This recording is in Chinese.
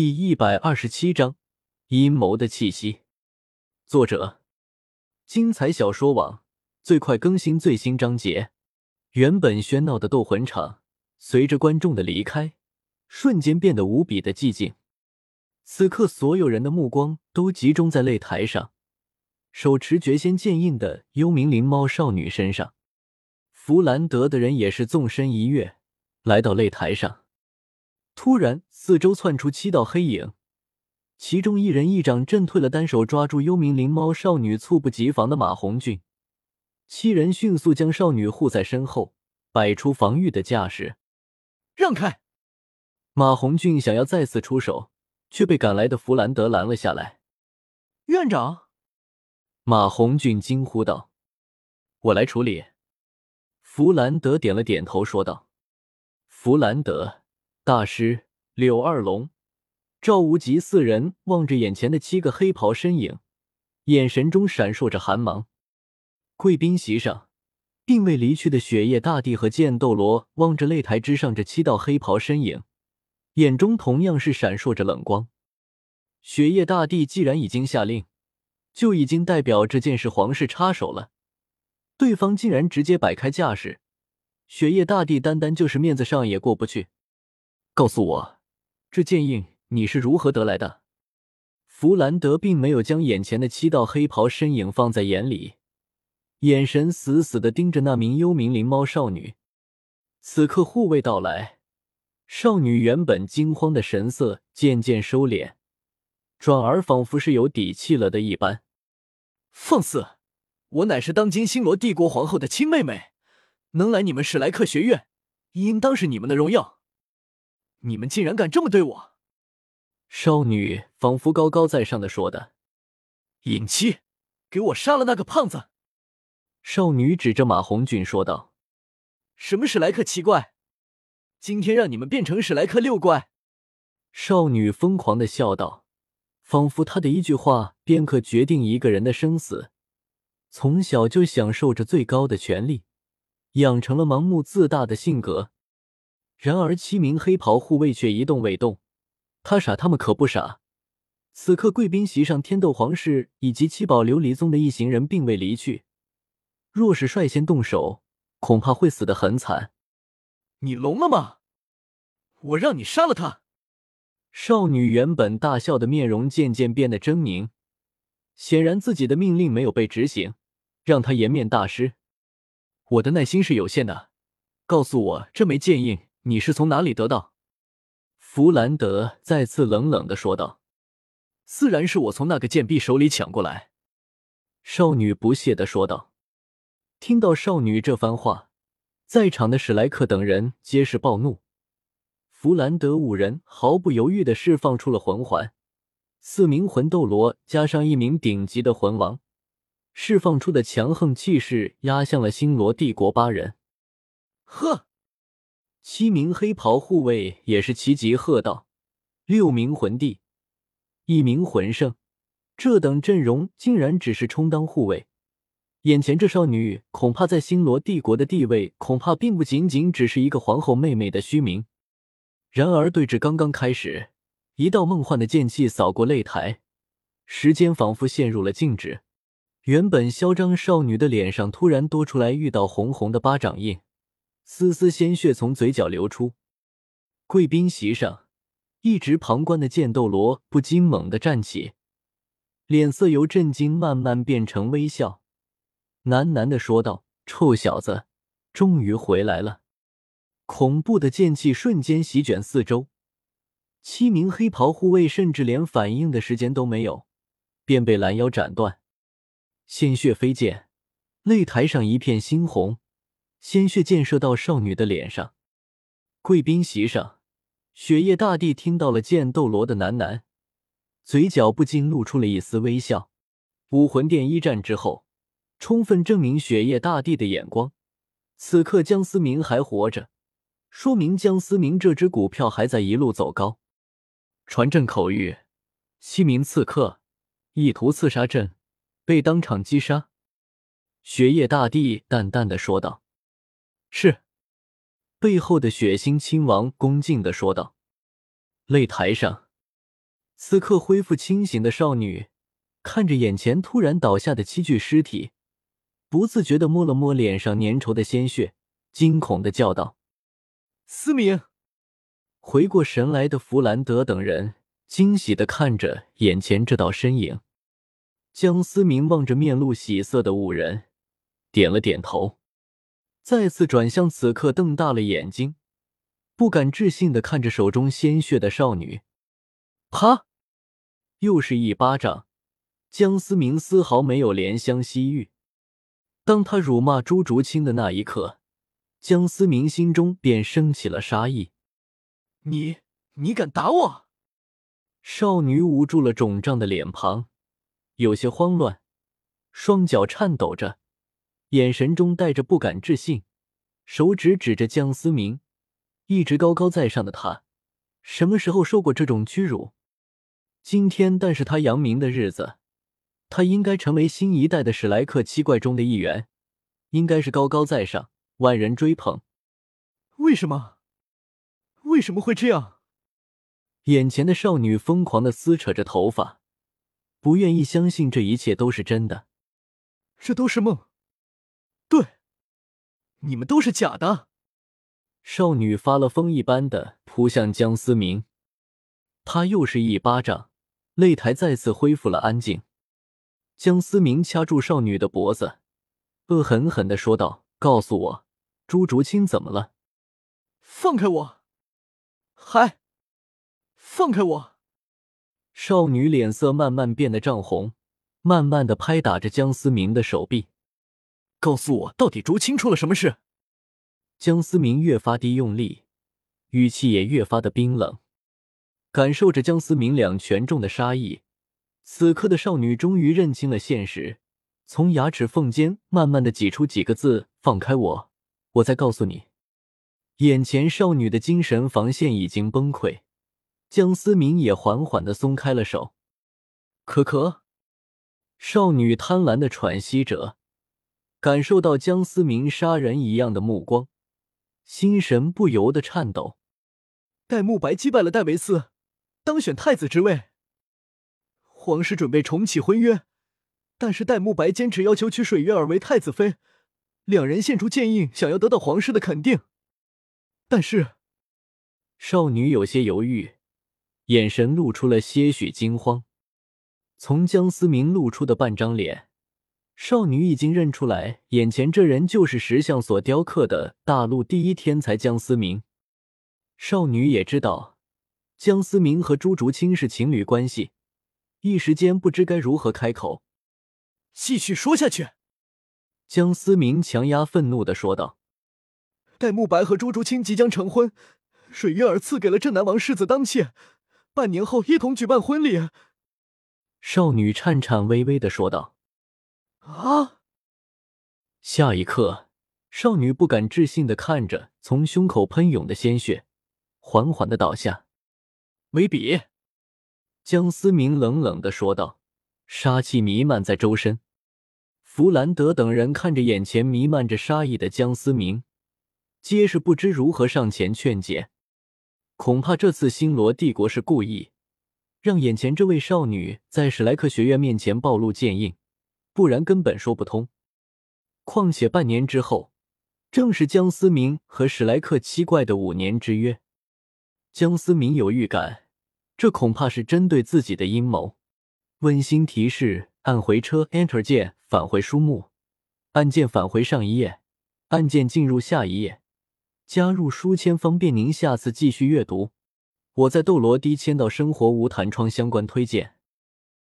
第一百二十七章阴谋的气息。作者：精彩小说网，最快更新最新章节。原本喧闹的斗魂场，随着观众的离开，瞬间变得无比的寂静。此刻，所有人的目光都集中在擂台上，手持绝仙剑印的幽冥灵猫少女身上。弗兰德的人也是纵身一跃，来到擂台上。突然，四周窜出七道黑影，其中一人一掌震退了单手抓住幽冥灵猫少女猝不及防的马红俊，七人迅速将少女护在身后，摆出防御的架势。让开！马红俊想要再次出手，却被赶来的弗兰德拦了下来。院长，马红俊惊呼道：“我来处理。”弗兰德点了点头，说道：“弗兰德。”大师柳二龙、赵无极四人望着眼前的七个黑袍身影，眼神中闪烁着寒芒。贵宾席上，并未离去的雪夜大帝和剑斗罗望着擂台之上这七道黑袍身影，眼中同样是闪烁着冷光。雪夜大帝既然已经下令，就已经代表这件事皇室插手了。对方竟然直接摆开架势，雪夜大帝单单就是面子上也过不去。告诉我，这剑印你是如何得来的？弗兰德并没有将眼前的七道黑袍身影放在眼里，眼神死死的盯着那名幽冥灵猫少女。此刻护卫到来，少女原本惊慌的神色渐渐收敛，转而仿佛是有底气了的一般。放肆！我乃是当今星罗帝国皇后的亲妹妹，能来你们史莱克学院，应当是你们的荣耀。你们竟然敢这么对我！少女仿佛高高在上的说的：“尹七，给我杀了那个胖子！”少女指着马红俊说道：“什么史莱克七怪？今天让你们变成史莱克六怪！”少女疯狂的笑道，仿佛她的一句话便可决定一个人的生死。从小就享受着最高的权力，养成了盲目自大的性格。然而，七名黑袍护卫却一动未动。他傻，他们可不傻。此刻，贵宾席上，天斗皇室以及七宝琉璃宗的一行人并未离去。若是率先动手，恐怕会死得很惨。你聋了吗？我让你杀了他！少女原本大笑的面容渐渐变得狰狞，显然自己的命令没有被执行，让她颜面大失。我的耐心是有限的，告诉我这枚剑印。你是从哪里得到？弗兰德再次冷冷的说道：“自然是我从那个贱婢手里抢过来。”少女不屑的说道。听到少女这番话，在场的史莱克等人皆是暴怒。弗兰德五人毫不犹豫的释放出了魂环，四名魂斗罗加上一名顶级的魂王，释放出的强横气势压向了星罗帝国八人。呵！七名黑袍护卫也是齐齐喝道：“六名魂帝，一名魂圣，这等阵容竟然只是充当护卫。眼前这少女，恐怕在星罗帝国的地位，恐怕并不仅仅只是一个皇后妹妹的虚名。”然而对峙刚刚开始，一道梦幻的剑气扫过擂台，时间仿佛陷入了静止。原本嚣张少女的脸上突然多出来一道红红的巴掌印。丝丝鲜血从嘴角流出，贵宾席上一直旁观的剑斗罗不禁猛地站起，脸色由震惊慢慢变成微笑，喃喃的说道：“臭小子，终于回来了！”恐怖的剑气瞬间席卷四周，七名黑袍护卫甚至连反应的时间都没有，便被拦腰斩断，鲜血飞溅，擂台上一片猩红。鲜血溅射到少女的脸上。贵宾席上，雪夜大帝听到了剑斗罗的喃喃，嘴角不禁露出了一丝微笑。武魂殿一战之后，充分证明雪夜大帝的眼光。此刻江思明还活着，说明江思明这只股票还在一路走高。传朕口谕：七名刺客意图刺杀朕，被当场击杀。雪夜大帝淡淡的说道。是，背后的血腥亲王恭敬的说道。擂台上，此刻恢复清醒的少女看着眼前突然倒下的七具尸体，不自觉的摸了摸脸上粘稠的鲜血，惊恐的叫道：“思明！”回过神来的弗兰德等人惊喜的看着眼前这道身影。江思明望着面露喜色的五人，点了点头，再次转向此刻瞪大了眼睛，不敢置信的看着手中鲜血的少女。啪！又是一巴掌。江思明丝毫没有怜香惜玉。当他辱骂朱竹清的那一刻，江思明心中便升起了杀意。你，你敢打我？少女捂住了肿胀的脸庞。有些慌乱，双脚颤抖着，眼神中带着不敢置信，手指指着江思明，一直高高在上的他，什么时候受过这种屈辱？今天，但是他扬名的日子，他应该成为新一代的史莱克七怪中的一员，应该是高高在上，万人追捧。为什么？为什么会这样？眼前的少女疯狂的撕扯着头发。不愿意相信这一切都是真的，这都是梦。你们都是假的。少女发了疯一般的扑向江思明，他又是一巴掌，擂台再次恢复了安静。江思明掐住少女的脖子，恶狠狠的说道：“告诉我，朱竹清怎么了？放开我！嗨，放开我！”少女脸色慢慢变得涨红，慢慢的拍打着江思明的手臂，告诉我，到底竹青出了什么事？江思明越发的用力，语气也越发的冰冷，感受着江思明两拳中的杀意。此刻的少女终于认清了现实，从牙齿缝间慢慢的挤出几个字：“放开我，我再告诉你。”眼前少女的精神防线已经崩溃。江思明也缓缓的松开了手，可可，少女贪婪的喘息着，感受到江思明杀人一样的目光，心神不由得颤抖。戴沐白击败了戴维斯，当选太子之位。皇室准备重启婚约，但是戴沐白坚持要求娶水月儿为太子妃，两人献出剑印，想要得到皇室的肯定。但是，少女有些犹豫。眼神露出了些许惊慌，从江思明露出的半张脸，少女已经认出来，眼前这人就是石像所雕刻的大陆第一天才江思明。少女也知道江思明和朱竹清是情侣关系，一时间不知该如何开口。继续说下去，江思明强压愤怒的说道：“戴沐白和朱竹清即将成婚，水月儿赐给了镇南王世子当妾。”半年后一同举办婚礼，少女颤颤巍巍的说道：“啊！”下一刻，少女不敢置信的看着从胸口喷涌的鲜血，缓缓的倒下。维比，江思明冷冷的说道，杀气弥漫在周身。弗兰德等人看着眼前弥漫着杀意的江思明，皆是不知如何上前劝解。恐怕这次星罗帝国是故意让眼前这位少女在史莱克学院面前暴露剑印，不然根本说不通。况且半年之后，正是江思明和史莱克七怪的五年之约。江思明有预感，这恐怕是针对自己的阴谋。温馨提示：按回车，Enter 键返回书目，按键返回上一页，按键进入下一页。加入书签方便您下次继续阅读。我在斗罗低签到生活无弹窗相关推荐。